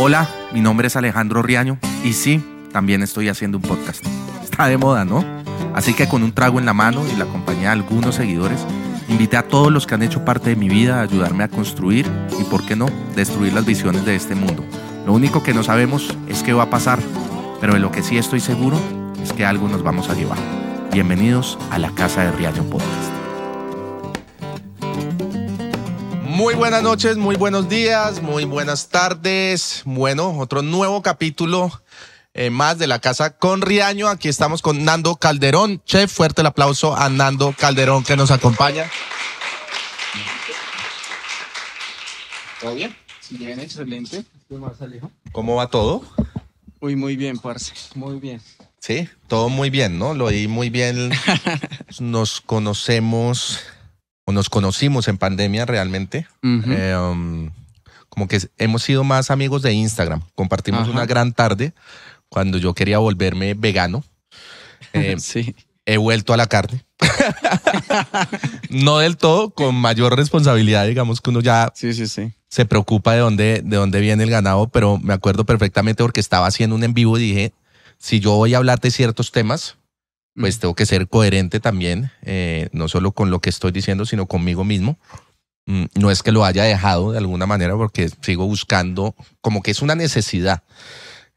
Hola, mi nombre es Alejandro Riaño y sí, también estoy haciendo un podcast. Está de moda, ¿no? Así que con un trago en la mano y la compañía de algunos seguidores, invité a todos los que han hecho parte de mi vida a ayudarme a construir y, por qué no, destruir las visiones de este mundo. Lo único que no sabemos es qué va a pasar, pero de lo que sí estoy seguro es que algo nos vamos a llevar. Bienvenidos a la Casa de Riaño Podcast. Muy buenas noches, muy buenos días, muy buenas tardes. Bueno, otro nuevo capítulo eh, más de la casa con Riaño. Aquí estamos con Nando Calderón. Chef, fuerte el aplauso a Nando Calderón que nos acompaña. ¿Todo bien? Sí, bien, excelente. ¿Cómo va todo? Uy, muy bien, parce. Muy bien. Sí, todo muy bien, ¿no? Lo oí muy bien. Nos conocemos nos conocimos en pandemia realmente. Eh, um, como que hemos sido más amigos de Instagram. Compartimos una gran tarde cuando yo quería volverme vegano. Eh, sí. He vuelto a la carne. no del todo, con mayor responsabilidad, digamos que uno ya sí, sí, sí. se preocupa de dónde, de dónde viene el ganado, pero me acuerdo perfectamente porque estaba haciendo un en vivo y dije, si yo voy a hablar de ciertos temas, pues tengo que ser coherente también, eh, no solo con lo que estoy diciendo, sino conmigo mismo. Mm, no es que lo haya dejado de alguna manera porque sigo buscando, como que es una necesidad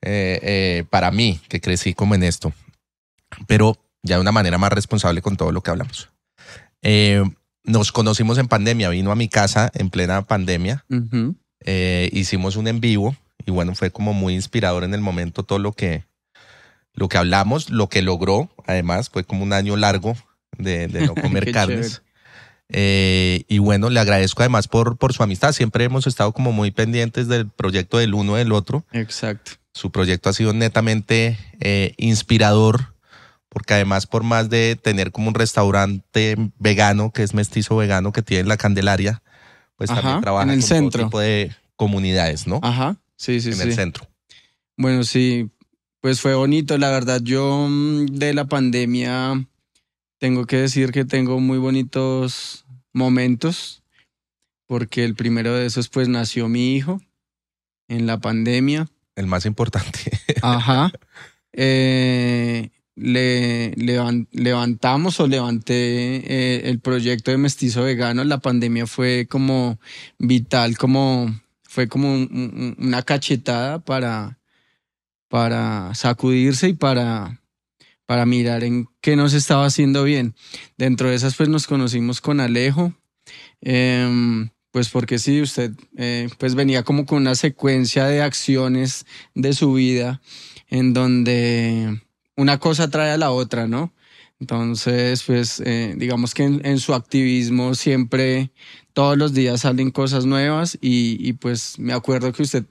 eh, eh, para mí, que crecí como en esto, pero ya de una manera más responsable con todo lo que hablamos. nos conocimos en pandemia, vino a mi casa en plena pandemia, hicimos un en vivo y bueno, fue como muy inspirador en el momento todo lo que, lo que hablamos, lo que logró, además, fue como un año largo de, no comer carnes. Eh, y bueno, le agradezco además por, por su amistad. Siempre hemos estado como muy pendientes del proyecto del uno del otro. Exacto. Su proyecto ha sido netamente eh, inspirador, porque además por más de tener como un restaurante vegano, que es mestizo vegano, que tiene la Candelaria, pues también trabaja en el centro. tipo de comunidades, ¿no? Ajá, sí, sí, sí. En el centro. Bueno, sí, pues fue bonito, la verdad. Yo mm, de la pandemia tengo que decir que tengo muy bonitos momentos, porque el primero de esos pues nació mi hijo en la pandemia. El más importante. Ajá. Eh, le, levantamos o levanté eh, el proyecto de mestizo vegano. La pandemia fue como vital, como fue como una cachetada para para sacudirse y para, para mirar en qué nos estaba haciendo bien. Dentro de esas, pues nos conocimos con Alejo, em, pues porque sí, usted eh, pues venía como con una secuencia de acciones de su vida en donde una cosa trae a la otra, ¿no? Entonces, pues eh, digamos que en, su activismo siempre, todos los días salen cosas nuevas y, y pues me acuerdo que usted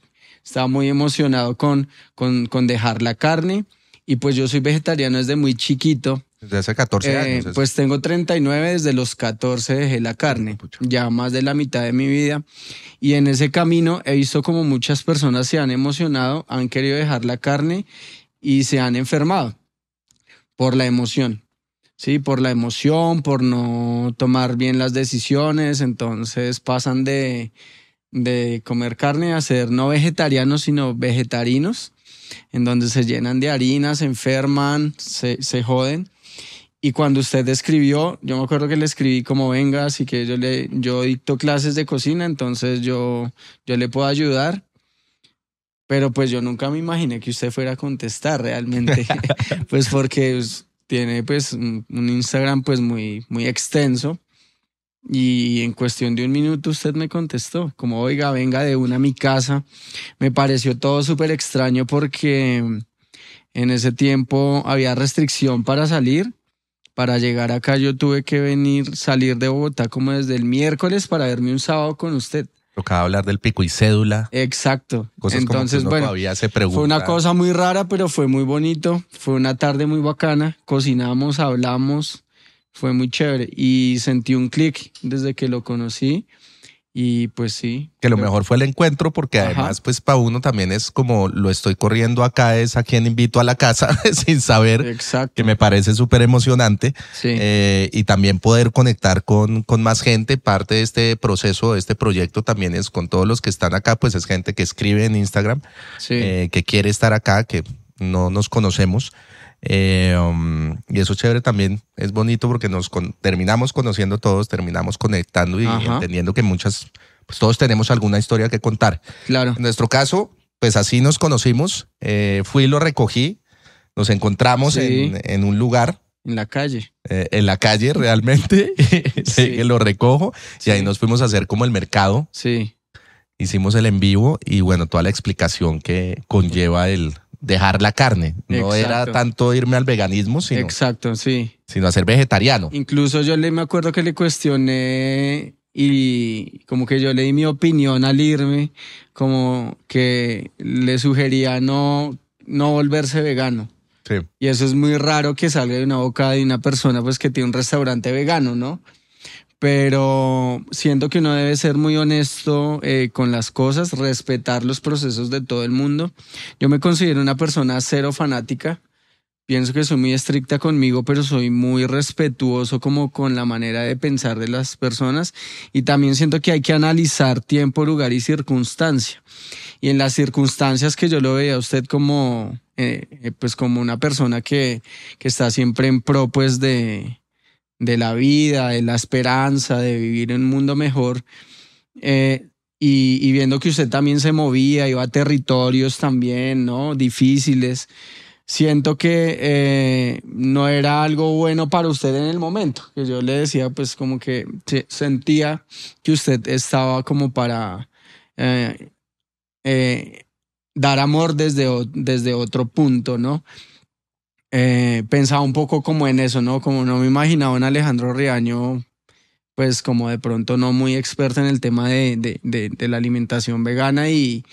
estaba muy emocionado con, con, dejar la carne. Y pues yo soy vegetariano desde muy chiquito. Desde hace 14 eh, años. Pues tengo 39, desde los 14 dejé la carne, ya más de la mitad de mi vida. Y en ese camino he visto como muchas personas se han emocionado, han querido dejar la carne y se han enfermado por la emoción. Sí, por la emoción, por no tomar bien las decisiones, entonces pasan de, de comer carne a ser no vegetarianos, sino vegetarinos, en donde se llenan de harina, se enferman, se, se joden. Y cuando usted escribió, yo me acuerdo que le escribí como venga, así que yo le, yo dicto clases de cocina, entonces yo, yo le puedo ayudar. Pero pues yo nunca me imaginé que usted fuera a contestar realmente, pues porque tiene pues un Instagram pues muy, muy extenso. Y en cuestión de un minuto usted me contestó, como, oiga, venga de una a mi casa. Me pareció todo súper extraño porque en ese tiempo había restricción para salir. Para llegar acá yo tuve que venir, salir de Bogotá como desde el miércoles para verme un sábado con usted. Tocaba hablar del pico y cédula. Exacto. Entonces, bueno, fue una cosa muy rara, pero fue muy bonito. Fue una tarde muy bacana. Cocinamos, hablamos fue muy chévere y sentí un clic desde que lo conocí Y pues sí. Que lo mejor fue el encuentro porque además pues para uno también es como lo estoy corriendo acá es a quien invito a la casa sin saber Exacto. que me parece súper emocionante Sí. Eh, y también poder conectar con, con más gente. Parte de este proceso, de este proyecto también es con todos los que están acá, pues es gente que escribe en Instagram, sí. eh, que quiere estar acá, que no nos conocemos. Eh, um, y eso chévere también, es bonito porque nos con- terminamos conociendo todos, terminamos conectando y Ajá. entendiendo que muchas, pues todos tenemos alguna historia que contar. claro. En nuestro caso, pues así nos conocimos, eh, fui y lo recogí, nos encontramos Sí. en, en un lugar En la calle. eh, en la calle realmente, Sí. que lo recojo y ahí nos fuimos a hacer como el mercado, Sí. hicimos el en vivo y bueno, toda la explicación que conlleva el dejar la carne. No era tanto irme al veganismo, sino, Exacto, sí. sino a ser vegetariano. Incluso yo le me acuerdo que le cuestioné y como que yo le di mi opinión al irme, como que le sugería no, no volverse vegano. Sí. Y eso es muy raro que salga de una boca de una persona pues que tiene un restaurante vegano, ¿no? Pero siento que uno debe ser muy honesto eh, con las cosas, respetar los procesos de todo el mundo. Yo me considero una persona cero fanática. Pienso que soy muy estricta conmigo, pero soy muy respetuoso como con la manera de pensar de las personas. Y también siento que hay que analizar tiempo, lugar y circunstancia. Y en las circunstancias que yo lo veía a usted como, eh, pues como una persona que, que está siempre en pro, pues de, de la vida, de la esperanza, de vivir en un mundo mejor. eh, y, viendo que usted también se movía, iba a territorios también, ¿no? Difíciles. Siento que eh, no era algo bueno para usted en el momento. Que yo le decía, pues como que se- sentía que usted estaba como para eh, dar amor desde, desde otro punto, ¿no? Eh, pensaba un poco como en eso, ¿no? Como no me imaginaba un Alejandro Riaño, pues como de pronto no muy experto en el tema de, de, de, la alimentación vegana y,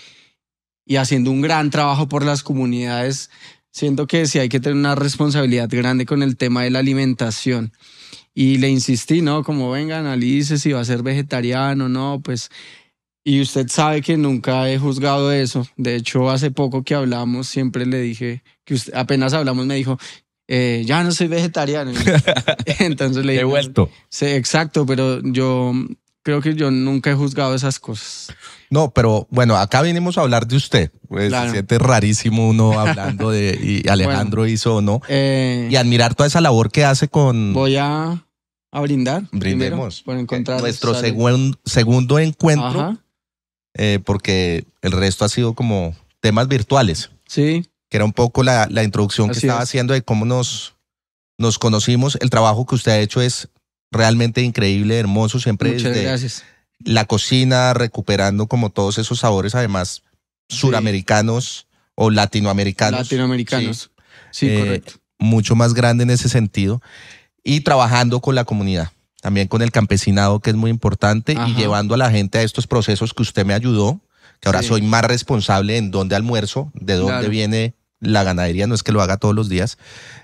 y haciendo un gran trabajo por las comunidades. Siento que sí hay que tener una responsabilidad grande con el tema de la alimentación. Y le insistí, ¿no? Como venga, analice si va a ser vegetariano, no, pues y usted sabe que nunca he juzgado eso. De hecho, hace poco que hablamos, siempre le dije que usted, apenas hablamos, me dijo, eh, ya no soy vegetariano. Entonces le He dije, vuelto. sí, exacto, pero yo creo que yo nunca he juzgado esas cosas. No, pero bueno, acá vinimos a hablar de usted. Pues, Claro. Se siente rarísimo uno hablando de y Alejandro hizo o no. Eh, Y admirar toda esa labor que hace con voy a, a brindar. primero Brindemos. por encontrar nuestro segun- segundo encuentro, Ajá, eh, porque el resto ha sido como temas virtuales, sí, que era un poco la, la introducción que estaba es. haciendo de cómo nos, nos conocimos. El trabajo que usted ha hecho es realmente increíble, hermoso, siempre muchas desde gracias. la cocina, recuperando como todos esos sabores, además, suramericanos o latinoamericanos. Latinoamericanos. Sí, Eh, correcto. mucho más grande en ese sentido y trabajando con la comunidad, también con el campesinado que es muy importante Ajá. y llevando a la gente a estos procesos que usted me ayudó, que ahora Sí. soy más responsable en dónde almuerzo, de dónde Claro. viene la ganadería, no es que lo haga todos los días,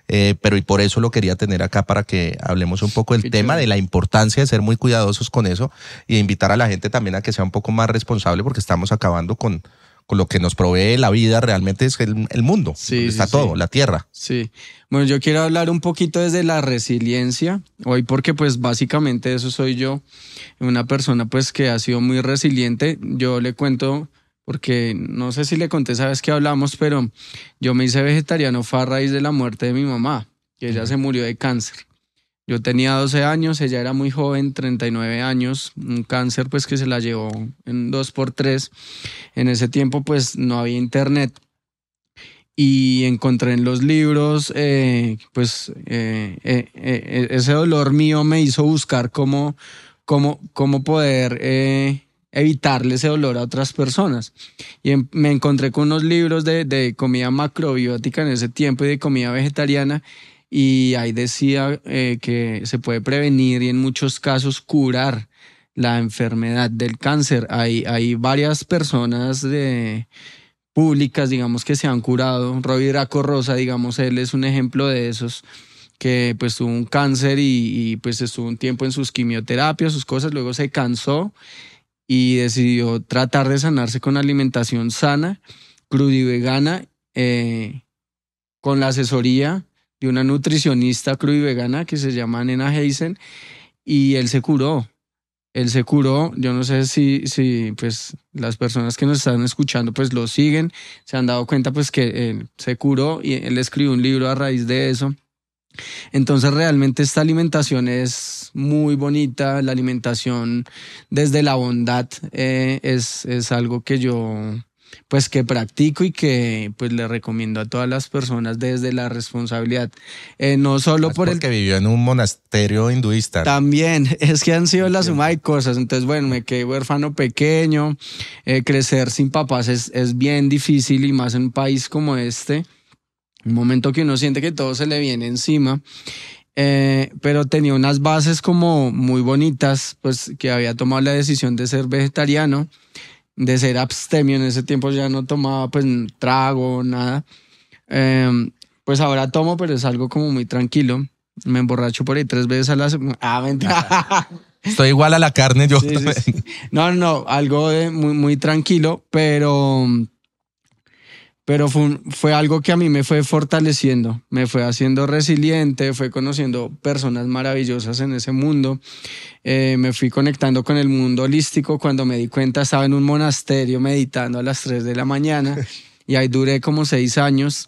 eh, pero y por eso lo quería tener acá para que hablemos un poco del Qué tema, chévere. de la importancia de ser muy cuidadosos con eso y de invitar a la gente también a que sea un poco más responsable porque estamos acabando con, con lo que nos provee la vida, realmente es el, el mundo, Sí, está sí. todo, la tierra. Sí. Bueno, yo quiero hablar un poquito desde la resiliencia, hoy porque pues básicamente eso soy yo, una persona pues que ha sido muy resiliente. Yo le cuento, porque no sé si le conté esa vez que hablamos, pero yo me hice vegetariano fue a raíz de la muerte de mi mamá, que ella se murió de cáncer. Yo tenía 12 años, ella era muy joven, 39 años, un cáncer pues que se la llevó en dos por tres. En ese tiempo pues no había internet y encontré en los libros, eh, pues eh, eh, eh, ese dolor mío me hizo buscar cómo, cómo, cómo poder eh, evitarle ese dolor a otras personas. Y en- me encontré con unos libros de, de comida macrobiótica en ese tiempo y de comida vegetariana y ahí decía eh, que se puede prevenir y en muchos casos curar la enfermedad del cáncer. Hay, hay varias personas de públicas, digamos, que se han curado. Robbie Draco Rosa, digamos, él es un ejemplo de esos que pues tuvo un cáncer y, pues estuvo un tiempo en sus quimioterapias, sus cosas, luego se cansó y decidió tratar de sanarse con alimentación sana, cruda y vegana, eh, con la asesoría una nutricionista cruda y vegana que se llama Nena Heisen y él se curó. Él se curó, yo no sé si, si pues las personas que nos están escuchando pues lo siguen, se han dado cuenta pues que se curó y él escribió un libro a raíz de eso. Entonces realmente esta alimentación es muy bonita, la alimentación desde la bondad eh, es, es algo que yo pues que practico y que pues le recomiendo a todas las personas desde la responsabilidad. Eh, no solo por el que vivió en un monasterio hinduista. También, es que han sido la suma de cosas. Entonces, bueno, me quedé huérfano pequeño. Eh, crecer sin papás es, es bien difícil y más en un país como este. Un momento que uno siente que todo se le viene encima. Eh, pero tenía unas bases como muy bonitas, pues que había tomado la decisión de ser vegetariano de ser abstemio. En ese tiempo ya no tomaba pues trago, nada. Em, pues ahora tomo, pero es algo como muy tranquilo. Me emborracho por ahí tres veces a la semana. Ah, mentira. Estoy igual a la carne, yo. No, no, algo de muy, muy tranquilo, pero pero fue, fue, algo que a mí me fue fortaleciendo, me fue haciendo resiliente, fue conociendo personas maravillosas en ese mundo, eh, me fui conectando con el mundo holístico. Cuando me di cuenta estaba en un monasterio meditando a las 3 de la mañana y ahí duré como seis años,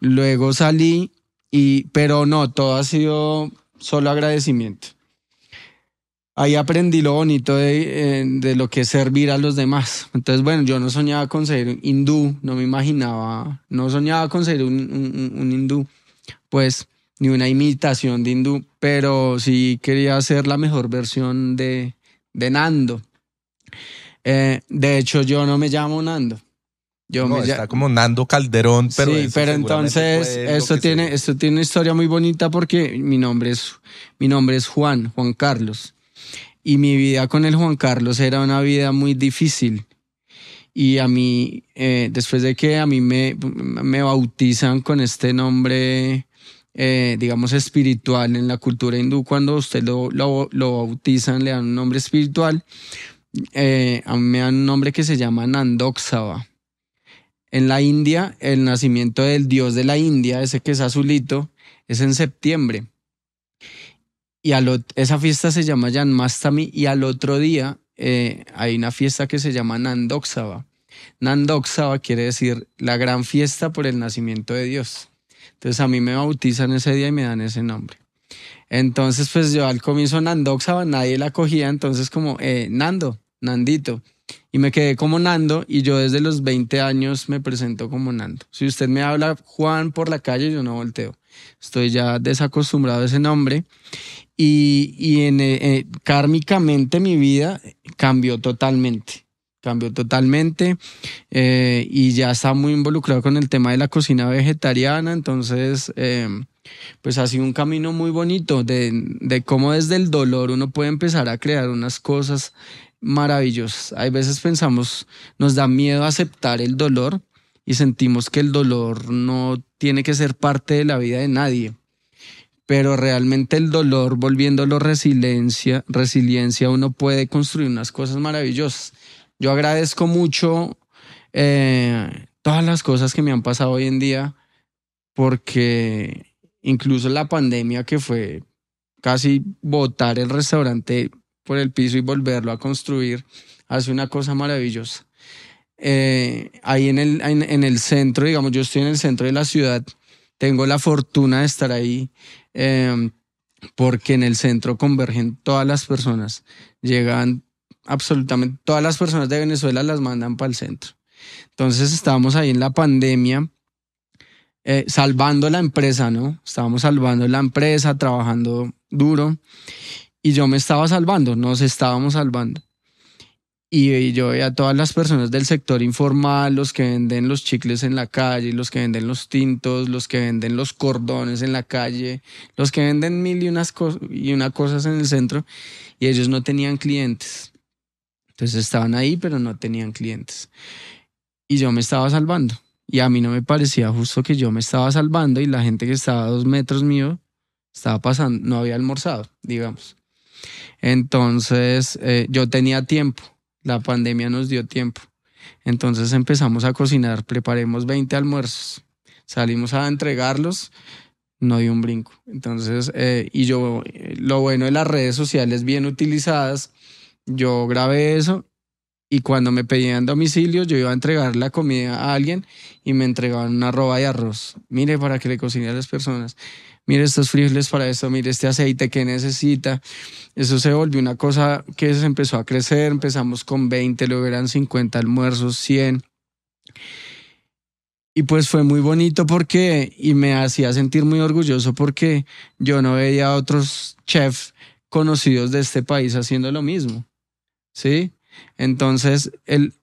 luego salí y, pero no, todo ha sido solo agradecimiento ahí aprendí lo bonito de, de, lo que es servir a los demás. Entonces, bueno, yo no soñaba con ser hindú, no me imaginaba, no soñaba con ser un, un, hindú, pues, ni una imitación de hindú, pero sí quería ser la mejor versión de, de Nando. Eh, de hecho, yo no me llamo Nando. Yo me está como Nando Calderón, pero sí, pero entonces esto tiene esto tiene una historia muy bonita porque mi nombre es mi nombre es Juan, Juan Carlos y mi vida con el Juan Carlos era una vida muy difícil. Y a mí, eh, después de que a mí me, me bautizan con este nombre, eh, digamos, espiritual en la cultura hindú, cuando usted lo, lo, bautizan, le dan un nombre espiritual, eh, a mí me dan un nombre que se llama Nandoksava. En la India, el nacimiento del dios de la India, ese que es azulito, es en septiembre y al, esa fiesta se llama Janmastami y al otro día eh, hay una fiesta que se llama Nandoksava. Nandoksava quiere decir la gran fiesta por el nacimiento de Dios. Entonces a mí me bautizan ese día y me dan ese nombre. Entonces pues yo al comienzo Nandoksava nadie la cogía, entonces como eh, Nando, Nandito. Y me quedé como Nando y yo desde los 20 años me presento como Nando. Si usted me habla Juan por la calle, yo no volteo. Estoy ya desacostumbrado a ese nombre y, y en, eh, eh, kármicamente mi vida cambió totalmente. Cambió totalmente eh, y ya está muy involucrado con el tema de la cocina vegetariana. Entonces, pues ha sido un camino muy bonito de, de cómo desde el dolor uno puede empezar a crear unas cosas maravillosas. Hay veces pensamos, nos da miedo aceptar el dolor y sentimos que el dolor no tiene que ser parte de la vida de nadie pero realmente el dolor, volviéndolo resiliencia, resiliencia, uno puede construir unas cosas maravillosas. Yo agradezco mucho eh, todas las cosas que me han pasado hoy en día, porque incluso la pandemia que fue casi botar el restaurante por el piso y volverlo a construir, hace una cosa maravillosa. Eh, ahí en el, en el centro, digamos, yo estoy en el centro de la ciudad, tengo la fortuna de estar ahí Em, porque en el centro convergen todas las personas, llegan absolutamente todas las personas de Venezuela las mandan para el centro. Entonces estábamos ahí en la pandemia, eh, salvando la empresa, ¿no? Estábamos salvando la empresa, trabajando duro, y yo me estaba salvando, nos estábamos salvando. Y yo veía a todas las personas del sector informal, los que venden los chicles en la calle, los que venden los tintos, los que venden los cordones en la calle, los que venden mil y unas y una cosas en el centro, y ellos no tenían clientes. Entonces estaban ahí, pero no tenían clientes. Y yo me estaba salvando. Y a mí no me parecía justo que yo me estaba salvando y la gente que estaba a dos metros mío estaba pasando, no había almorzado, digamos. Entonces eh, yo tenía tiempo La pandemia nos dio tiempo. Entonces empezamos a cocinar, preparemos 20 almuerzos, salimos a entregarlos, no dio un brinco. Entonces, eh, y yo, lo bueno de las redes sociales bien utilizadas, yo grabé eso y cuando me pedían domicilio, yo iba a entregar la comida a alguien y me entregaban una roba de arroz. Mire, para que le cocine a las personas. Mire estos frijoles para esto, mire este aceite que necesita. Eso se volvió una cosa que se empezó a crecer. Empezamos con 20, luego eran 50 almuerzos, 100. Y pues fue muy bonito porque, y me hacía sentir muy orgulloso porque yo no veía a otros chefs conocidos de este país haciendo lo mismo. ¿Sí? Entonces, el,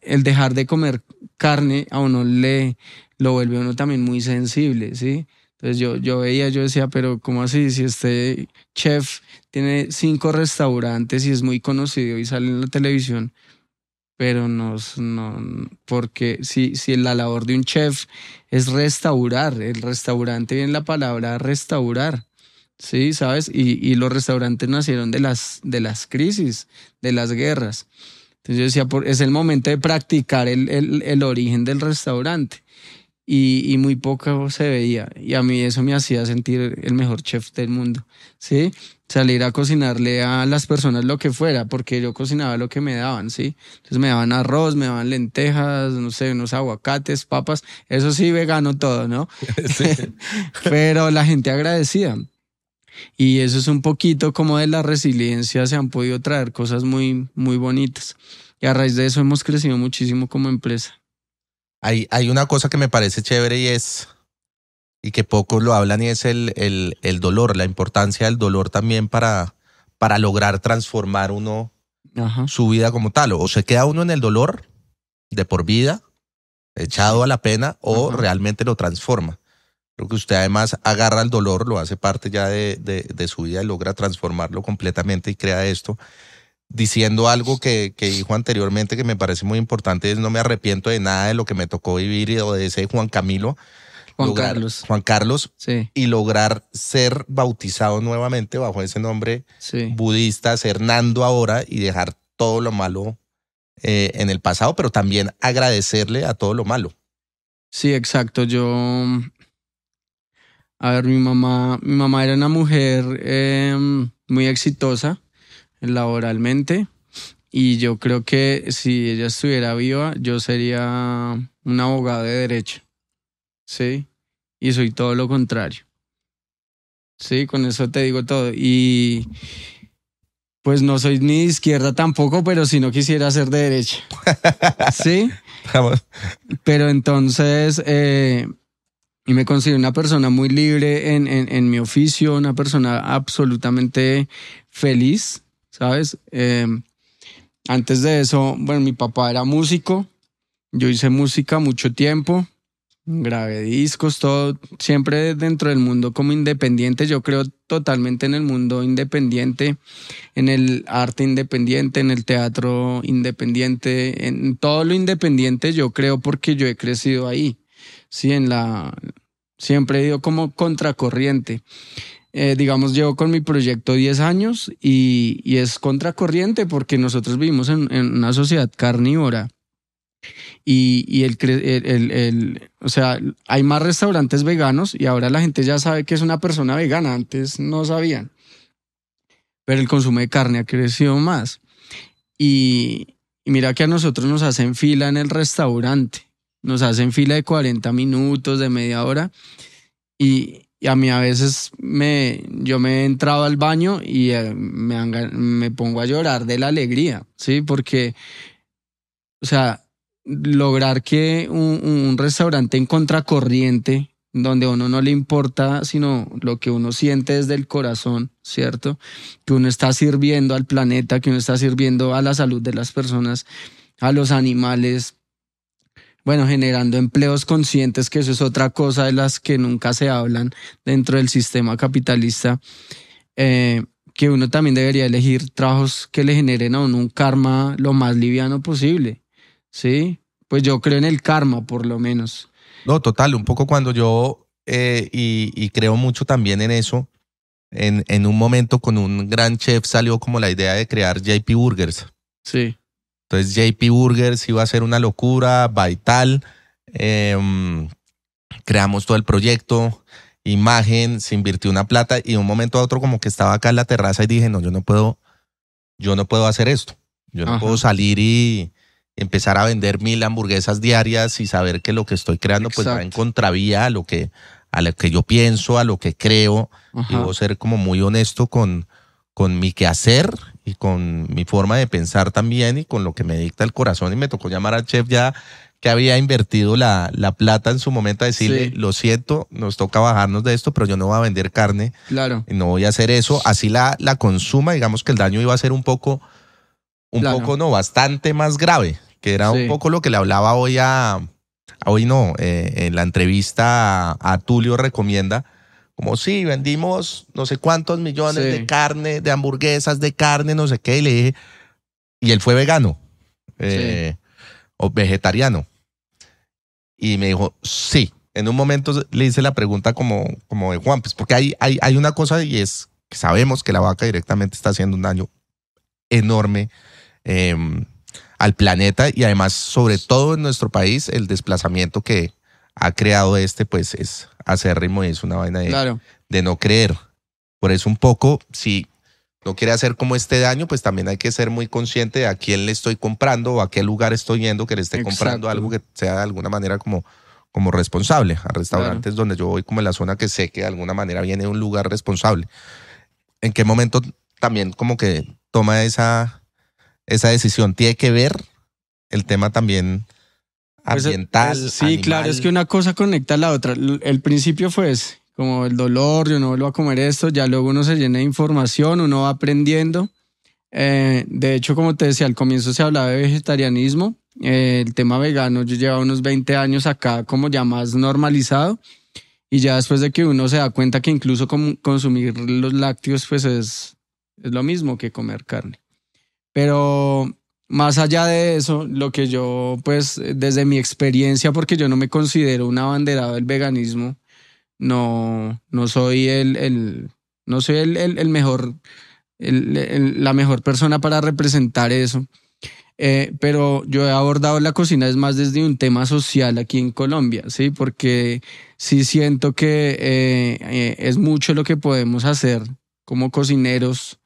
el dejar de comer carne a uno le lo vuelve a uno también muy sensible, ¿sí? Entonces yo, yo veía, yo decía, pero ¿cómo así? Si este chef tiene cinco restaurantes y es muy conocido y sale en la televisión, pero no, no porque si, si la labor de un chef es restaurar, el restaurante viene la palabra restaurar, ¿sí? ¿Sabes? Y, y los restaurantes nacieron de las, de las crisis, de las guerras. Entonces yo decía, es el momento de practicar el, el, el origen del restaurante y, y, muy poco se veía. Y a mí eso me hacía sentir el mejor chef del mundo, ¿sí? Salir a cocinarle a las personas lo que fuera, porque yo cocinaba lo que me daban, ¿sí? Entonces me daban arroz, me daban lentejas, no sé, unos aguacates, papas, eso sí, vegano todo, ¿no? Sí. Pero la gente agradecía. Y eso es un poquito como de la resiliencia, se han podido traer cosas muy, muy bonitas. Y a raíz de eso hemos crecido muchísimo como empresa. Hay, hay una cosa que me parece chévere y es, y que pocos lo hablan, y es el, el, el dolor, la importancia del dolor también para, para lograr transformar uno Ajá. su vida como tal. O se queda uno en el dolor de por vida, echado a la pena, o Ajá. realmente lo transforma. Creo que usted además agarra el dolor, lo hace parte ya de, de, de, su vida y logra transformarlo completamente y crea esto. Diciendo algo que, que, dijo anteriormente que me parece muy importante, es no me arrepiento de nada de lo que me tocó vivir o de ese Juan Camilo. Juan lograr, Carlos. Juan Carlos. Sí. Y lograr ser bautizado nuevamente bajo ese nombre sí. budista, ser Nando ahora y dejar todo lo malo eh, en el pasado, pero también agradecerle a todo lo malo. Sí, exacto. Yo a ver, mi mamá, mi mamá era una mujer eh, muy exitosa laboralmente y yo creo que si ella estuviera viva, yo sería un abogado de derecho. Sí, y soy todo lo contrario. Sí, con eso te digo todo. Y pues no soy ni de izquierda tampoco, pero si no quisiera ser de derecha. Sí. Pero entonces, eh, y me considero una persona muy libre en, en, en, mi oficio, una persona absolutamente feliz, ¿sabes? Eh, antes de eso, bueno, mi papá era músico, yo hice música mucho tiempo, grabé discos, todo, siempre dentro del mundo como independiente, yo creo totalmente en el mundo independiente, en el arte independiente, en el teatro independiente, en todo lo independiente, yo creo porque yo he crecido ahí sí, en la, siempre he ido como contracorriente. Eh, digamos, llevo con mi proyecto 10 años y, es contracorriente porque nosotros vivimos en, una sociedad carnívora. Y, y el, o sea, hay más restaurantes veganos y ahora la gente ya sabe que es una persona vegana, antes no sabían. Pero el consumo de carne ha crecido más. Y, y mira que a nosotros nos hacen fila en el restaurante nos hacen fila de 40 minutos, de media hora. Y, y, a mí a veces me, yo me he entrado al baño y eh, me, me pongo a llorar de la alegría, ¿sí? Porque, o sea, lograr que un, un restaurante en contracorriente, donde a uno no le importa sino lo que uno siente desde el corazón, ¿cierto? Que uno está sirviendo al planeta, que uno está sirviendo a la salud de las personas, a los animales, bueno, generando empleos conscientes, que eso es otra cosa de las que nunca se hablan dentro del sistema capitalista, eh, que uno también debería elegir trabajos que le generen a uno un karma lo más liviano posible, ¿sí? Pues yo creo en el karma, por lo menos. No, total, un poco cuando yo, eh, y, y, creo mucho también en eso, en, en un momento con un gran chef salió como la idea de crear JP Burgers. Sí Entonces JP Burgers iba a ser una locura, Vital. Em, creamos todo el proyecto, imagen, se invirtió una plata y de un momento a otro como que estaba acá en la terraza y dije, no, yo no puedo, yo no puedo hacer esto. Yo no puedo salir y empezar a vender mil hamburguesas diarias y saber que lo que estoy creando pues va en contravía a lo que, a lo que yo pienso, a lo que creo. Debo ser como muy honesto con, con mi quehacer y con mi forma de pensar también y con lo que me dicta el corazón y me tocó llamar al chef ya que había invertido la, la plata en su momento a decirle, lo siento, nos toca bajarnos de esto, pero yo no voy a vender carne. Claro. Y no voy a hacer eso. Así la, la consuma, digamos que el daño iba a ser un poco, un poco no, bastante más grave, que era un poco lo que le hablaba hoy a, hoy no, eh, en la entrevista a, Tulio recomienda, como sí, vendimos no sé cuántos millones de carne, de hamburguesas, de carne, no sé qué, y le dije, y él fue vegano eh, o vegetariano. Y me dijo, sí. En un momento le hice la pregunta como, como de Juan, pues porque hay, hay, hay una cosa y es que sabemos que la vaca directamente está haciendo un daño enorme em, al planeta y además, sobre todo en nuestro país, el desplazamiento que ha creado este, pues es acérrimo y es una vaina de, de no creer. Por eso un poco, si no quiere hacer como este daño, pues también hay que ser muy consciente de a quién le estoy comprando o a qué lugar estoy yendo que le esté comprando algo que sea de alguna manera como, como responsable. A restaurantes donde yo voy como en la zona que sé que de alguna manera viene de un lugar responsable. ¿En qué momento también como que toma esa, esa decisión? Tiene que ver el tema también pues, ambiental. sí, claro, es que una cosa conecta a la otra. El principio fue ese como el dolor, yo no vuelvo a comer esto, ya luego uno se llena de información, uno va aprendiendo. Eh, de hecho, como te decía, al comienzo se hablaba de vegetarianismo, eh, el tema vegano, yo llevo unos 20 años acá como ya más normalizado y ya después de que uno se da cuenta que incluso consumir los lácteos pues es, es lo mismo que comer carne. Pero más allá de eso, lo que yo pues desde mi experiencia, porque yo no me considero un abanderado del veganismo, no, no soy el, el no soy el, el, mejor, la mejor persona para representar eso. Eh, pero yo he abordado la cocina es más desde un tema social aquí en Colombia, ¿sí? Porque sí siento que eh, eh, es mucho lo que podemos hacer como cocineros.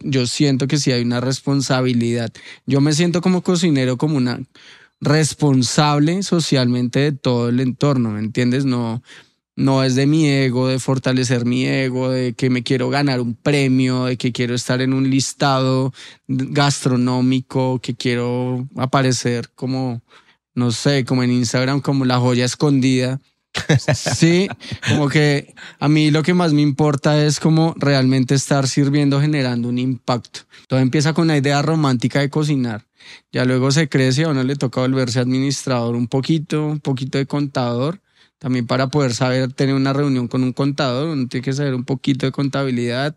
Yo siento que sí hay una responsabilidad. Yo me siento como cocinero como una responsable socialmente de todo el entorno, ¿me entiendes? No, no es de mi ego, de fortalecer mi ego, de que me quiero ganar un premio, de que quiero estar en un listado gastronómico, que quiero aparecer como, no sé, como en Instagram, como la joya escondida. Sí, como que a mí lo que más me importa es como realmente estar sirviendo, generando un impacto. Todo empieza con la idea romántica de cocinar. Ya luego se crece, a uno le toca volverse administrador un poquito, un poquito de contador también para poder saber tener una reunión con un contador, uno tiene que saber un poquito de contabilidad.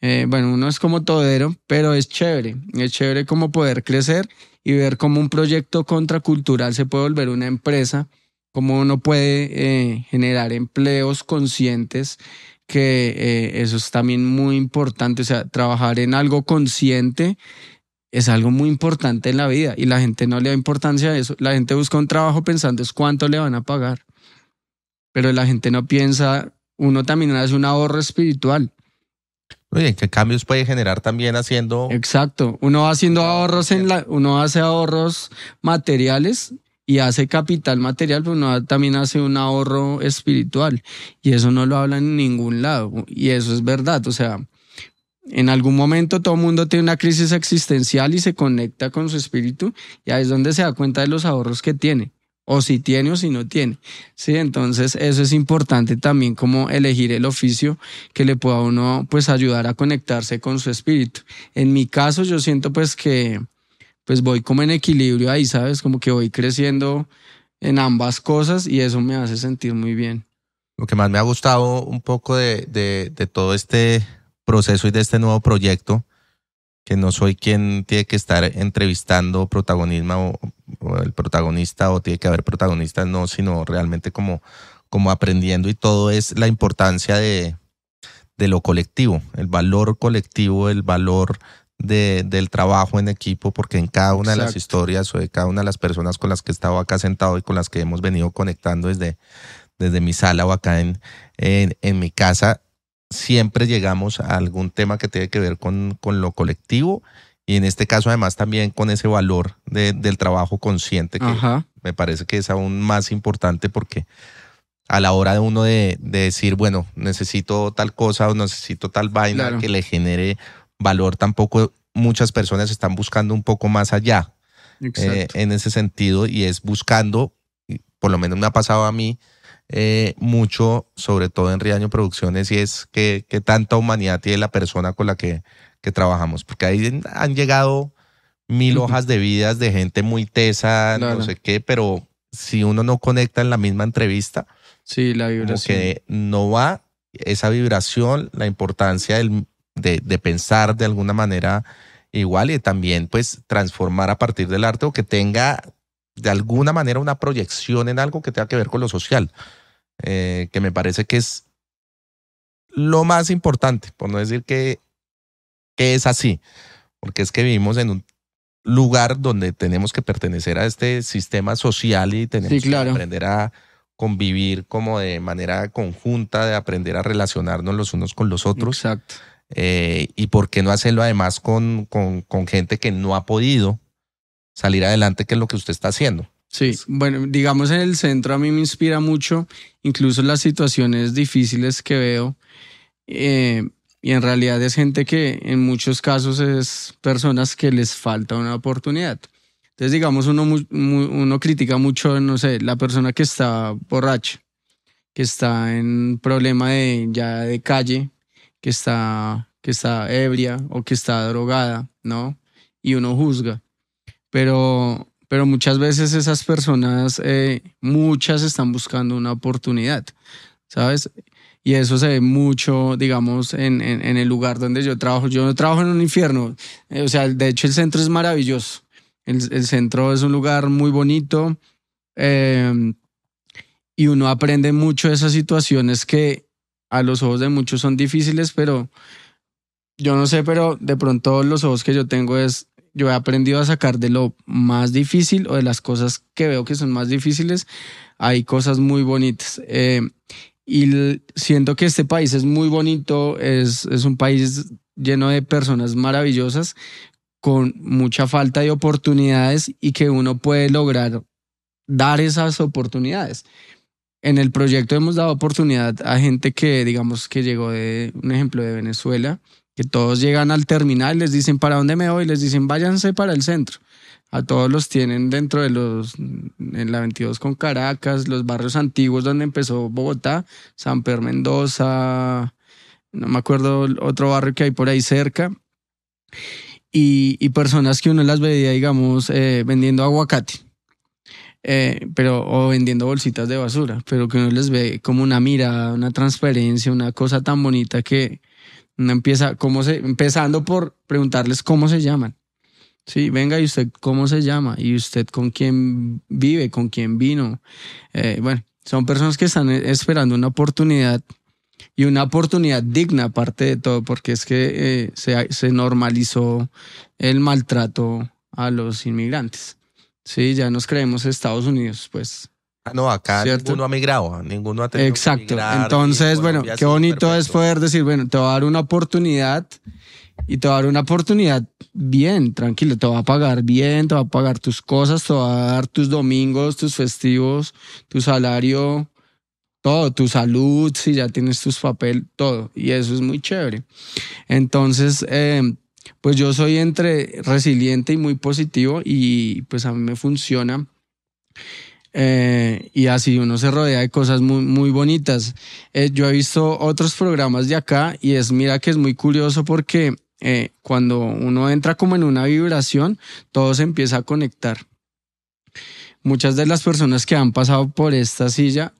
Eh, bueno, uno es como todero, pero es chévere. Es chévere como poder crecer y ver cómo un proyecto contracultural se puede volver una empresa, cómo uno puede eh, generar empleos conscientes, que eh, eso es también muy importante. O sea, trabajar en algo consciente es algo muy importante en la vida y la gente no le da importancia a eso. La gente busca un trabajo pensando es cuánto le van a pagar pero la gente no piensa, uno también hace un ahorro espiritual. Oye, ¿qué cambios puede generar también haciendo? Exacto, uno va haciendo ahorros en la, uno hace ahorros materiales y hace capital material, pero uno también hace un ahorro espiritual y eso no lo habla en ningún lado y eso es verdad, o sea, en algún momento todo el mundo tiene una crisis existencial y se conecta con su espíritu y ahí es donde se da cuenta de los ahorros que tiene o si tiene o si no tiene. Sí, entonces eso es importante también como elegir el oficio que le pueda uno pues ayudar a conectarse con su espíritu. En mi caso yo siento pues que pues voy como en equilibrio ahí, ¿sabes? Como que voy creciendo en ambas cosas y eso me hace sentir muy bien. Lo que más me ha gustado un poco de, de, todo este proceso y de este nuevo proyecto que no soy quien tiene que estar entrevistando protagonismo o, el protagonista o tiene que haber protagonistas, no, sino realmente como, como aprendiendo y todo es la importancia de, de lo colectivo, el valor colectivo, el valor de, del trabajo en equipo, porque en cada una de las historias o de cada una de las personas con las que he estado acá sentado y con las que hemos venido conectando desde, desde mi sala o acá en, en, mi casa, siempre llegamos a algún tema que tiene que ver con, con lo colectivo y en este caso además también con ese valor del trabajo consciente que me parece que es aún más importante porque a la hora de uno de, decir, bueno, necesito tal cosa o necesito tal vaina que le genere valor, tampoco muchas personas están buscando un poco más allá eh, en ese sentido y es buscando, por lo menos me ha pasado a mí eh, mucho, sobre todo en Riaño Producciones, y es que, tanta humanidad tiene la persona con la que, que trabajamos, porque ahí han llegado mil hojas de vidas de gente muy tesa, no sé qué, pero si uno no conecta en la misma entrevista, sí, la vibración. que no va esa vibración, la importancia del, de, de, pensar de alguna manera igual y también pues transformar a partir del arte o que tenga de alguna manera una proyección en algo que tenga que ver con lo social, eh, que me parece que es lo más importante, por no decir que, que es así, porque es que vivimos en un lugar donde tenemos que pertenecer a este sistema social y tenemos que aprender a convivir como de manera conjunta, de aprender a relacionarnos los unos con los otros. Exacto. Eh, y por qué no hacerlo además con, con, gente que no ha podido salir adelante, que es lo que usted está haciendo. Sí, bueno, digamos en el centro a mí me inspira mucho, incluso las situaciones difíciles que veo. Eh, y en realidad es gente que en muchos casos es personas que les falta una oportunidad. Entonces, digamos, uno, uno critica mucho, no sé, la persona que está borracha, que está en problema de, ya de calle, que está, que está ebria o que está drogada, ¿no? Y uno juzga. Pero, pero muchas veces esas personas, eh, muchas están buscando una oportunidad, ¿sabes? Y eso se ve mucho, digamos, en, en, el lugar donde yo trabajo. Yo no trabajo en un infierno. Eh, o sea, de hecho el centro es maravilloso. El, el centro es un lugar muy bonito. Eh, y uno aprende mucho de esas situaciones que a los ojos de muchos son difíciles, pero yo no sé, pero de pronto los ojos que yo tengo es, yo he aprendido a sacar de lo más difícil o de las cosas que veo que son más difíciles, hay cosas muy bonitas. Eh, y siento que este país es muy bonito, es, es un país lleno de personas maravillosas, con mucha falta de oportunidades y que uno puede lograr dar esas oportunidades en el proyecto hemos dado oportunidad a gente que, digamos, que llegó de, un ejemplo de Venezuela, que todos llegan al terminal, les dicen, ¿para dónde me voy? Les dicen, váyanse para el centro. A todos los tienen dentro de los, en la 22 con Caracas, los barrios antiguos donde empezó Bogotá, San Pedro Mendoza, no me acuerdo otro barrio que hay por ahí cerca. Y, y personas que uno las veía, digamos, eh, vendiendo aguacate eh, pero o vendiendo bolsitas de basura, pero que uno les ve como una mirada, una transparencia, una cosa tan bonita que uno empieza, cómo se, empezando por preguntarles cómo se llaman. Sí, venga, ¿y usted cómo se llama? ¿Y usted con quién vive? ¿Con quién vino? Eh, bueno, son personas que están esperando una oportunidad y una oportunidad digna aparte de todo, porque es que eh, se, se normalizó el maltrato a los inmigrantes. Sí, ya nos creemos Estados Unidos, pues. Ah, no, acá ninguno ha migrado, ninguno ha tenido Exacto. Entonces, bueno, qué bonito es poder decir, bueno, te voy a dar una oportunidad y te va a dar una oportunidad bien, tranquilo, te va a pagar bien, te va a pagar tus cosas, te va a dar tus domingos, tus festivos, tu salario, todo, tu salud, si ya tienes tus papel, todo. Y eso es muy chévere. Entonces, eh, pues yo soy entre resiliente y muy positivo y pues a mí me funciona. Eh, y así uno se rodea de cosas muy, muy bonitas. Eh, yo he visto otros programas de acá y es, mira que es muy curioso porque eh, cuando uno entra como en una vibración, todo se empieza a conectar. Muchas de las personas que han pasado por esta silla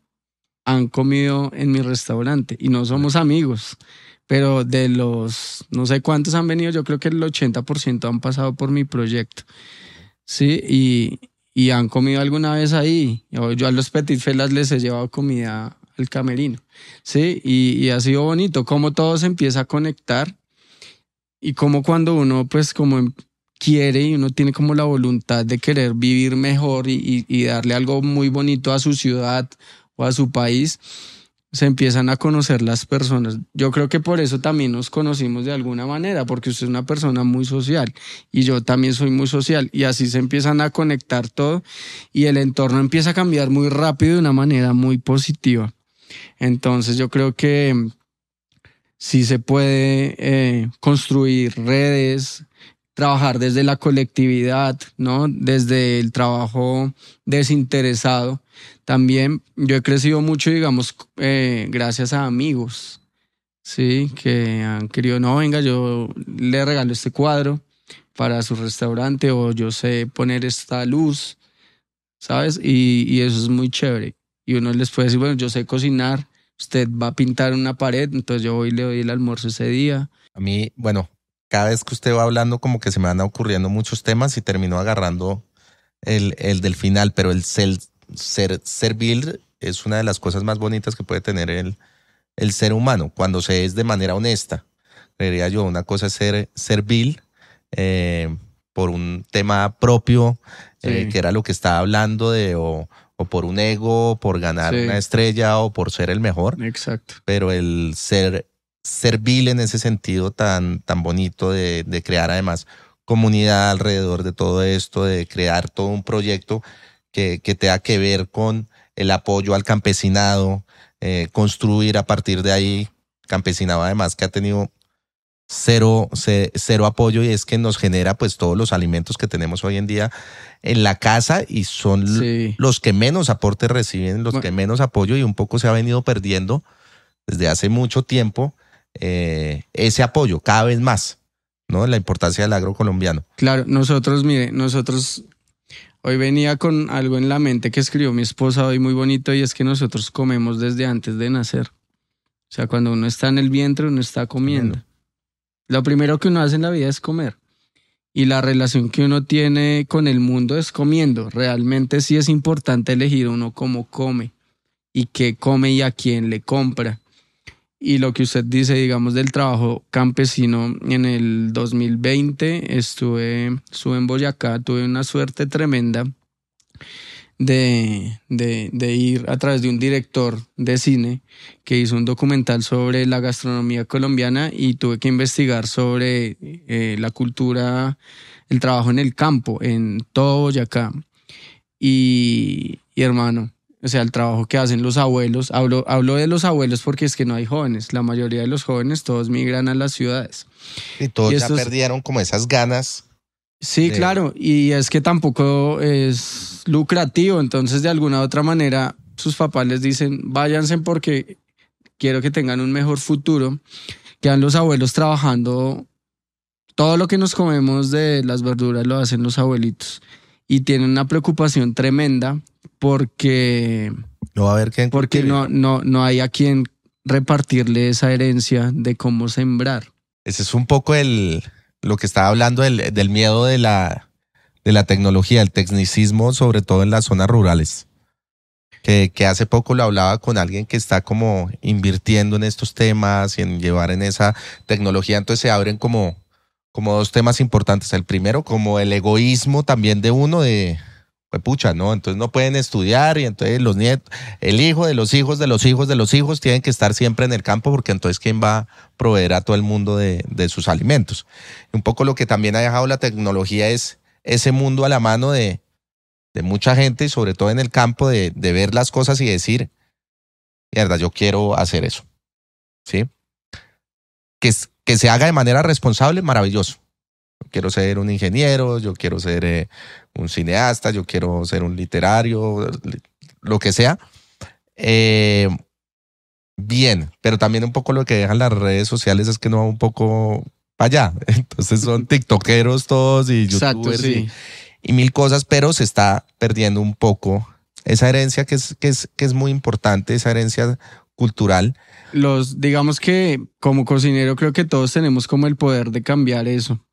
han comido en mi restaurante y no somos amigos pero de los no sé cuántos han venido, yo creo que el 80% han pasado por mi proyecto. Sí, y, y han comido alguna vez ahí. Yo, yo, a los Petit Felas les he llevado comida al camerino. Sí, y, y ha sido bonito cómo todo se empieza a conectar y como cuando uno pues como quiere y uno tiene como la voluntad de querer vivir mejor y, y darle algo muy bonito a su ciudad o a su país, se empiezan a conocer las personas. Yo creo que por eso también nos conocimos de alguna manera, porque usted es una persona muy social y yo también soy muy social y así se empiezan a conectar todo y el entorno empieza a cambiar muy rápido de una manera muy positiva. Entonces yo creo que sí se puede eh, construir redes, trabajar desde la colectividad, ¿no? Desde el trabajo desinteresado. También yo he crecido mucho, digamos, eh, gracias a amigos, ¿sí? Que han querido, no, venga, yo le regalo este cuadro para su restaurante o yo sé poner esta luz, ¿sabes? Y, y eso es muy chévere. Y uno les puede decir, bueno, yo sé cocinar, usted va a pintar una pared, entonces yo voy le doy el almuerzo ese día. A mí, bueno, cada vez que usted va hablando como que se me van ocurriendo muchos temas y termino agarrando el, el del final, pero el ser, ser, servir es una de las cosas más bonitas que puede tener el, el ser humano cuando se es de manera honesta. Creería yo, una cosa es ser servil eh, por un tema propio, eh, que era lo que estaba hablando de, o, o por un ego, por ganar una estrella o por ser el mejor. Exacto. Pero el ser servil en ese sentido tan, tan bonito de, de crear además comunidad alrededor de todo esto, de crear todo un proyecto que, que tenga que ver con el apoyo al campesinado, eh, construir a partir de ahí, campesinado además que ha tenido cero, cero apoyo y es que nos genera pues todos los alimentos que tenemos hoy en día en la casa y son los que menos aporte reciben, los que menos apoyo y un poco se ha venido perdiendo desde hace mucho tiempo eh, ese apoyo cada vez más, ¿no? La importancia del agro colombiano. Claro, nosotros, mire, nosotros hoy venía con algo en la mente que escribió mi esposa hoy muy bonito y es que nosotros comemos desde antes de nacer. O sea, cuando uno está en el vientre, uno está comiendo. Lo primero que uno hace en la vida es comer. Y la relación que uno tiene con el mundo es comiendo. Realmente sí es importante elegir uno cómo come y qué come y a quién le compra y lo que usted dice, digamos, del trabajo campesino en el 2020, estuve, estuve en Boyacá, tuve una suerte tremenda de, de, ir a través de un director de cine que hizo un documental sobre la gastronomía colombiana y tuve que investigar sobre eh, la cultura, el trabajo en el campo, en todo Boyacá. Y, y hermano, o sea, el trabajo que hacen los abuelos. Hablo, hablo de los abuelos porque es que no hay jóvenes. La mayoría de los jóvenes todos migran a las ciudades. Y todos ya perdieron como esas ganas. Sí, claro. Y es que tampoco es lucrativo. Entonces, de alguna u otra manera, sus papás les dicen, váyanse porque quiero que tengan un mejor futuro. Quedan los abuelos trabajando. Todo lo que nos comemos de las verduras lo hacen los abuelitos. Y tienen una preocupación tremenda porque no va a haber porque no, no, no hay a quien repartirle esa herencia de cómo sembrar. Ese es un poco el lo que estaba hablando del, del miedo de la, de la tecnología, el tecnicismo, sobre todo en las zonas rurales. Que, que, hace poco lo hablaba con alguien que está como invirtiendo en estos temas y en llevar en esa tecnología. Entonces se abren como, como dos temas importantes. El primero, como el egoísmo también de uno de, pues pucha, ¿no? Entonces no pueden estudiar y entonces los nietos, el hijo de los hijos de los hijos de los hijos tienen que estar siempre en el campo porque entonces ¿quién va a proveer a todo el mundo de, de sus alimentos? un poco lo que también ha dejado la tecnología es ese mundo a la mano de, de mucha gente y sobre todo en el campo de, de ver las cosas y decir, mierda, yo quiero hacer eso. ¿Sí? Que, que se haga de manera responsable, maravilloso quiero ser un ingeniero, yo quiero ser eh, un cineasta, yo quiero ser un literario, lo que sea. Eh, bien, pero también un poco lo que dejan las redes sociales es que no va un poco para allá. Entonces son tiktokeros todos y youtubers y, mil cosas, pero se está perdiendo un poco esa herencia que es, que es, que es muy importante, esa herencia cultural. Los, digamos que como cocinero creo que todos tenemos como el poder de cambiar eso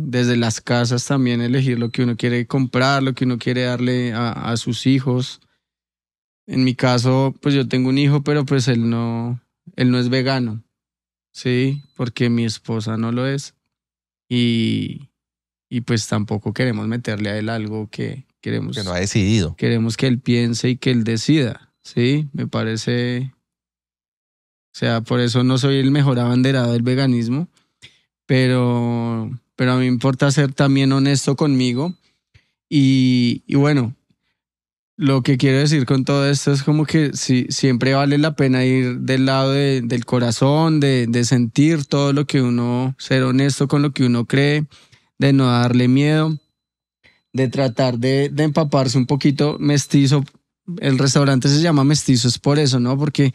desde las casas también elegir lo que uno quiere comprar, lo que uno quiere darle a, sus hijos. En mi caso, pues yo tengo un hijo, pero pues él no, él no es vegano, sí, porque mi esposa no lo es. y, y pues tampoco queremos meterle a él algo que queremos que no ha decidido. Queremos que él piense y que él decida, ¿sí? Me parece o sea, por eso no soy el mejor abanderado del veganismo, pero pero a mí me importa ser también honesto conmigo y, bueno, lo que quiero decir con todo esto es como que sí, siempre vale la pena ir del lado de, del corazón, de, sentir todo lo que uno, ser honesto con lo que uno cree, de no darle miedo, de tratar de empaparse un poquito mestizo. El restaurante se llama mestizo, es por eso, ¿no? Porque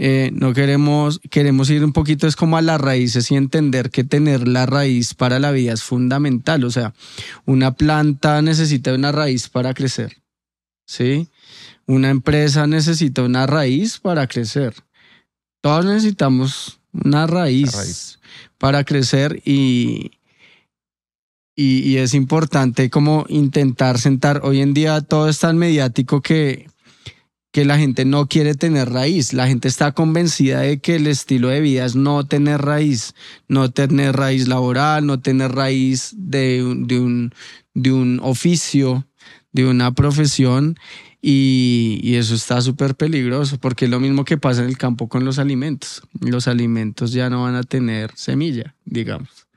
eh, no queremos, queremos ir un poquito es como a las raíces y entender que tener la raíz para la vida es fundamental. O sea, una planta necesita una raíz para crecer. ¿sí? Una empresa necesita una raíz para crecer. Todos necesitamos una raíz, para crecer y, y, y, es importante como intentar sentar. Hoy en día todo es tan mediático que, que la gente no quiere tener raíz. La gente está convencida de que el estilo de vida es no tener raíz, no tener raíz laboral, no tener raíz de, de, un, de un oficio de una profesión y, y eso está súper peligroso porque es lo mismo que pasa en el campo con los alimentos. Los alimentos ya no van a tener semilla, digamos.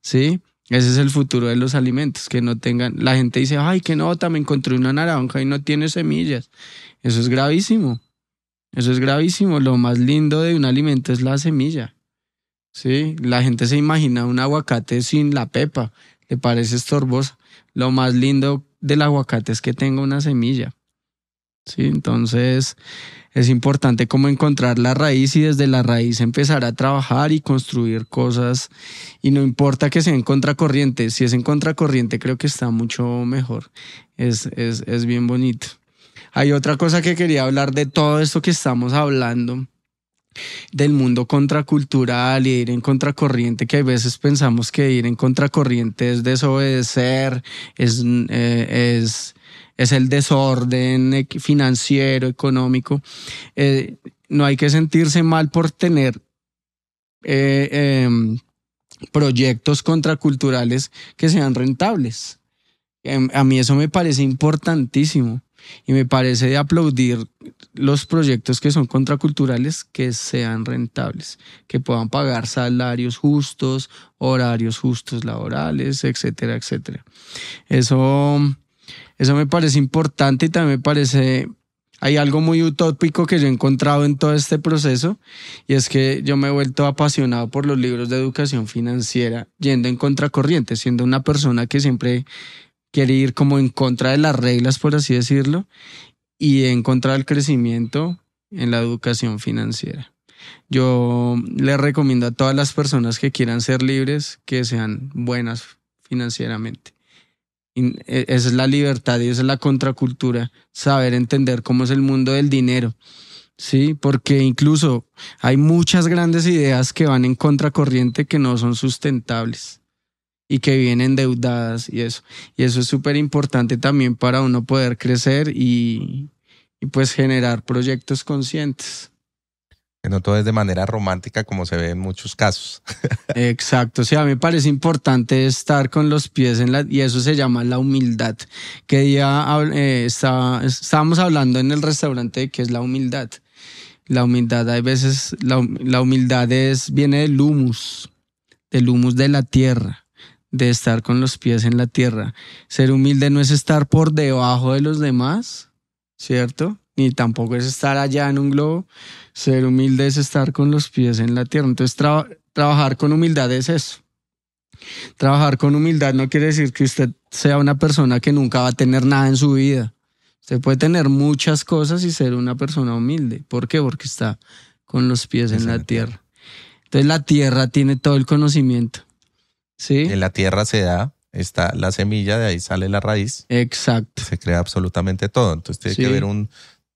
¿Sí? Ese es el futuro de los alimentos, que no tengan, la gente dice, ay, qué nota, me encontré una naranja y no tiene semillas. Eso es gravísimo. Eso es gravísimo. Lo más lindo de un alimento es la semilla. Sí, la gente se imagina un aguacate sin la pepa, le parece estorbosa. Lo más lindo del aguacate es que tenga una semilla. Sí, entonces es importante como encontrar la raíz y desde la raíz empezar a trabajar y construir cosas. Y no importa que sea en contracorriente, si es en contracorriente creo que está mucho mejor. Es, es, es bien bonito. Hay otra cosa que quería hablar de todo esto que estamos hablando del mundo contracultural y ir en contracorriente, que a veces pensamos que ir en contracorriente es desobedecer, es, eh, es, es el desorden financiero, económico. Eh, no hay que sentirse mal por tener eh, em, proyectos contraculturales que sean rentables. Em, a mí eso me parece importantísimo y me parece de aplaudir los proyectos que son contraculturales que sean rentables, que puedan pagar salarios justos, horarios justos laborales, etcétera, etcétera. Eso, eso me parece importante y también me parece hay algo muy utópico que yo he encontrado en todo este proceso y es que yo me he vuelto apasionado por los libros de educación financiera yendo en contracorriente, siendo una persona que siempre quiere ir como en contra de las reglas, por así decirlo, y en contra del crecimiento en la educación financiera. Yo le recomiendo a todas las personas que quieran ser libres que sean buenas financieramente. E, esa es la libertad y esa es la contracultura, saber entender cómo es el mundo del dinero. Sí, porque incluso hay muchas grandes ideas que van en contracorriente que no son sustentables y que vienen endeudadas y eso. Y eso es súper importante también para uno poder crecer y, y, pues generar proyectos conscientes. Que no todo es de manera romántica como se ve en muchos casos. Exacto, sí, a mí me parece importante estar con los pies en la... y eso se llama la humildad. Que día eh, está, estábamos hablando en el restaurante de qué es la humildad. La humildad, hay veces, la, la humildad es, viene del humus, del humus de la tierra de estar con los pies en la tierra. Ser humilde no es estar por debajo de los demás, ¿cierto? Ni tampoco es estar allá en un globo. Ser humilde es estar con los pies en la tierra. Entonces, trabajar con humildad es eso. Trabajar con humildad no quiere decir que usted sea una persona que nunca va a tener nada en su vida. Usted puede tener muchas cosas y ser una persona humilde. ¿Por qué? Porque está con los pies en la tierra. Entonces la tierra tiene todo el conocimiento. En la tierra se da, está la semilla, de ahí sale la raíz. Exacto. Se crea absolutamente todo. Entonces tiene que haber un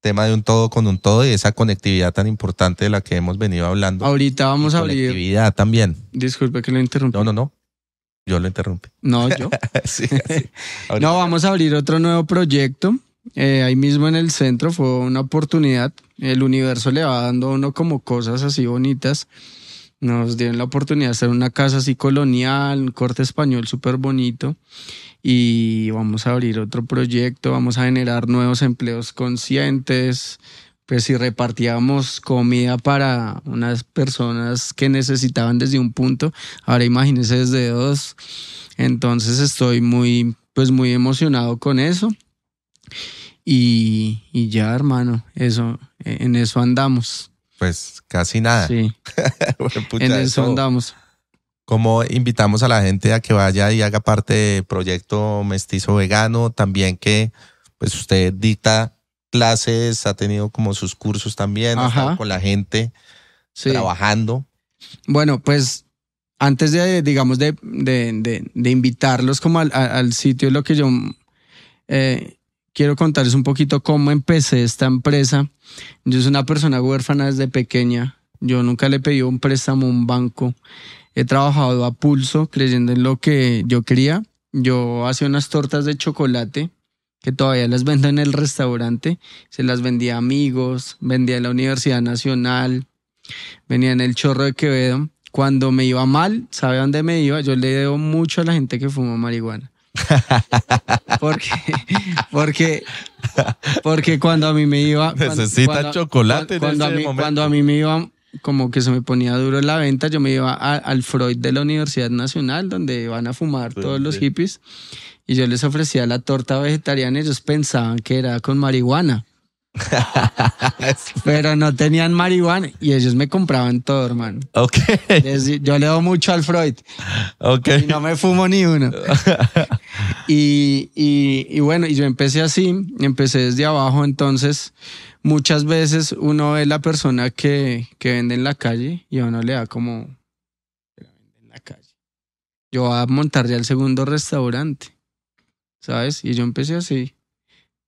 tema de un todo con un todo y esa conectividad tan importante de la que hemos venido hablando. Ahorita vamos a abrir. Conectividad también. Disculpe que lo interrumpí. No, no, no. Yo lo interrumpí. No, yo. sí, no, vamos a abrir otro nuevo proyecto. Eh, ahí mismo en el centro fue una oportunidad. El universo le va dando a uno como cosas así bonitas Nos dieron la oportunidad de hacer una casa así colonial, un corte español súper bonito. Y vamos a abrir otro proyecto, vamos a generar nuevos empleos conscientes. Pues si repartíamos comida para unas personas que necesitaban desde un punto, ahora imagínense desde dos. Entonces estoy muy, pues muy emocionado con eso. Y, y ya, hermano, eso, en eso andamos. Pues casi nada. Sí. en eso andamos. Como invitamos a la gente a que vaya y haga parte del proyecto Mestizo Vegano, también que pues usted dicta clases, ha tenido como sus cursos también, con la gente trabajando. Bueno, pues antes de, digamos, de, de, de, invitarlos como al, al, sitio, lo que yo eh, quiero contarles un poquito cómo empecé esta empresa. Yo soy una persona huérfana desde pequeña. Yo nunca le pedí un préstamo a un banco. He trabajado a pulso, creyendo en lo que yo quería. Yo hacía unas tortas de chocolate que todavía las vendo en el restaurante. Se las vendía a amigos, vendía en la Universidad Nacional, venía en el Chorro de Quevedo. Cuando me iba mal, ¿sabe dónde me iba? Yo le debo mucho a la gente que fuma marihuana. porque, porque, porque cuando a mí me iba. Necesita chocolate cuando, a mí, cuando a mí me iba como que se me ponía duro en la venta, yo me iba al Freud de la Universidad Nacional, donde van a fumar todos los hippies, y yo les ofrecía la torta vegetariana y ellos pensaban que era con marihuana. Pero no tenían marihuana y ellos me compraban todo, hermano. Ok. yo le doy mucho al Freud. Ok. Y no me fumo ni uno. y, y, bueno, y yo empecé así, empecé desde abajo, entonces muchas veces uno ve la persona que, que vende en la calle y a uno le da como en la calle. Yo voy a montar ya el segundo restaurante, ¿sabes? Y yo empecé así,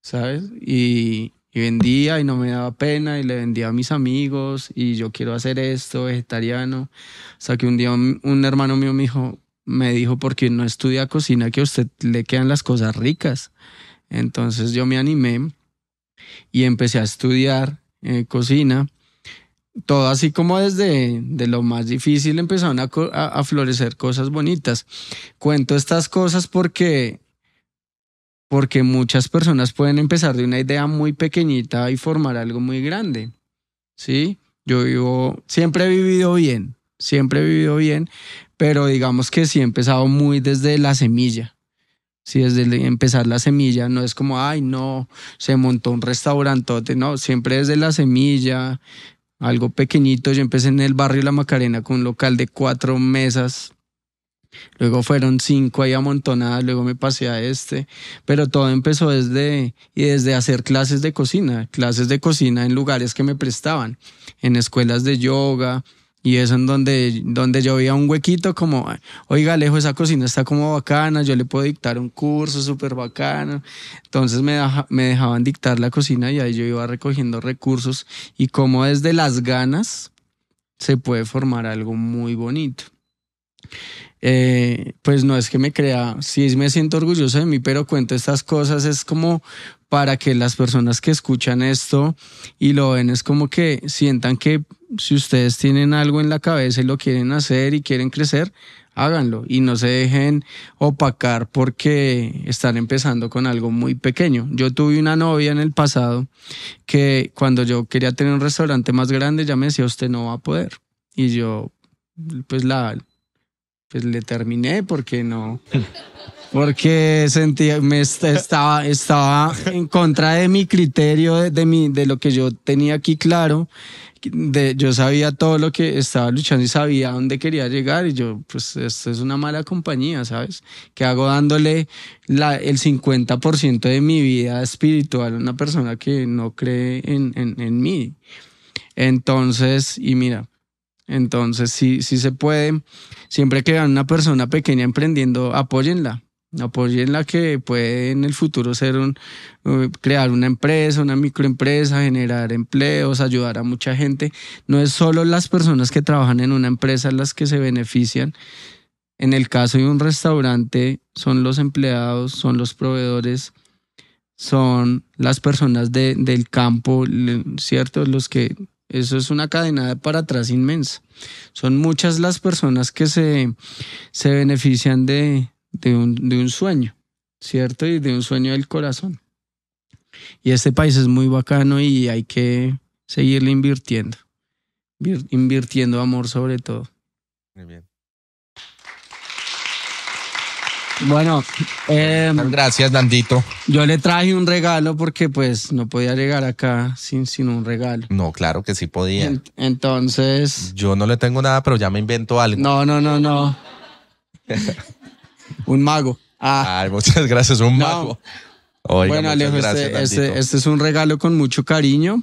¿sabes? Y, y vendía y no me daba pena y le vendía a mis amigos y yo quiero hacer esto, vegetariano. Sea que un día un, hermano mío me dijo, me dijo, porque no estudia cocina, que a usted le quedan las cosas ricas. Entonces yo me animé y empecé a estudiar eh, cocina. Todo así como desde de lo más difícil empezaron a florecer cosas bonitas. Cuento estas cosas porque porque muchas personas pueden empezar de una idea muy pequeñita y formar algo muy grande. ¿Sí? Yo vivo, siempre he vivido bien, siempre he vivido bien, pero digamos que sí he empezado muy desde la semilla. Sí, desde empezar la semilla, no es como, ay, no, se montó un restaurante, no, siempre desde la semilla, algo pequeñito. Yo empecé en el barrio La Macarena con un local de cuatro mesas, Luego fueron cinco ahí amontonadas, luego me pasé a este, pero todo empezó desde, y desde hacer clases de cocina, clases de cocina en lugares que me prestaban, en escuelas de yoga, y eso en donde, donde yo veía un huequito como, oiga, Alejo, esa cocina está como bacana, yo le puedo dictar un curso súper bacano. Entonces me, me dejaban dictar la cocina y ahí yo iba recogiendo recursos y como desde las ganas se puede formar algo muy bonito. Eh, pues no es que me crea, sí me siento orgulloso de mí, pero cuento estas cosas es como para que las personas que escuchan esto y lo ven es como que sientan que si ustedes tienen algo en la cabeza y lo quieren hacer y quieren crecer, háganlo y no se dejen opacar porque están empezando con algo muy pequeño. Yo tuve una novia en el pasado que cuando yo quería tener un restaurante más grande ya me decía usted no va a poder y yo pues la pues le terminé porque no, porque sentía, me estaba, estaba en contra de mi criterio, de, de, mi, de lo que yo tenía aquí claro. De, yo sabía todo lo que estaba luchando y sabía dónde quería llegar y yo, pues esto es una mala compañía, ¿sabes? Que hago dándole la, el 50% de mi vida espiritual a una persona que no cree en, en, en mí. Entonces, y mira, entonces, sí, sí se puede. Siempre que vean una persona pequeña emprendiendo, apóyenla. Apóyenla que puede en el futuro ser un, uh, crear una empresa, una microempresa, generar empleos, ayudar a mucha gente. No es solo las personas que trabajan en una empresa las que se benefician. En el caso de un restaurante, son los empleados, son los proveedores, son las personas de, del campo, ¿cierto? Los que Eso es una cadena para atrás inmensa. Son muchas las personas que se, se benefician de, de, un, de un sueño, ¿cierto? Y de un sueño del corazón. Y este país es muy bacano y hay que seguirle invirtiendo. Invirtiendo amor sobre todo. Muy bien. Bueno, eh, gracias, Nandito. Yo le traje un regalo porque pues no podía llegar acá sin, sin un regalo. No, claro que sí podía. entonces... Yo no le tengo nada, pero ya me invento algo. No, no, no, no. un mago. Ah. Ay, muchas gracias, un mago bueno, Alejo, este, este, este, es un regalo con mucho cariño.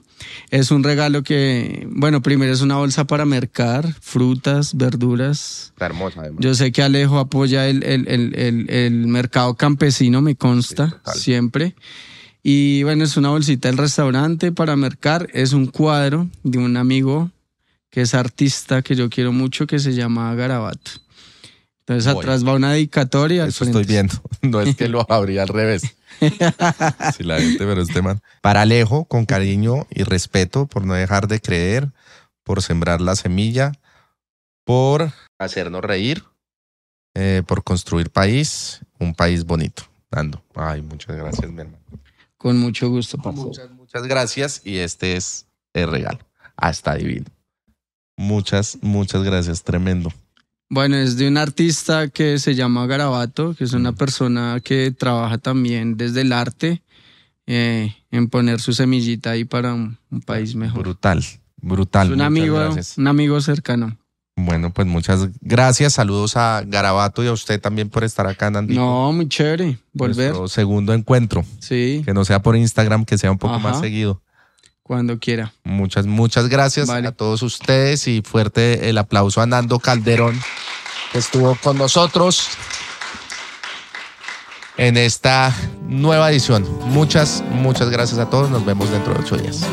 Es un regalo que, bueno, primero es una bolsa para mercar, frutas, verduras. Está hermosa, además. Yo sé que Alejo apoya el, el, el, el mercado campesino, me consta, siempre. Y bueno, es una bolsita del restaurante para mercar. Es un cuadro de un amigo que es artista que yo quiero mucho, que se llama Garabato. Entonces atrás va una dedicatoria. Eso estoy viendo. No es que lo abría al revés. sí, la gente, pero este man. Para Alejo, con cariño y respeto, por no dejar de creer, por sembrar la semilla, por hacernos reír, eh, por construir país, un país bonito. Dando. Ay, muchas gracias, mi hermano. Con mucho gusto, Muchas, muchas gracias. Y este es el regalo. Hasta divino. Muchas, muchas gracias. Tremendo. Bueno, es de un artista que se llama Garabato, que es una mm. persona que trabaja también desde el arte eh, en poner su semillita ahí para un, país mejor. Brutal, brutal. un amigo, un amigo cercano. Bueno, pues muchas gracias. Saludos a Garabato y a usted también por estar acá, Nandito. No, muy chévere. Volver. Nuestro segundo encuentro. Sí. Que no sea por Instagram, que sea un poco más seguido. Cuando quiera. Muchas, muchas gracias a todos ustedes y fuerte el aplauso a Nando Calderón, que estuvo con nosotros en esta nueva edición. Muchas, muchas gracias a todos. Nos vemos dentro de ocho días.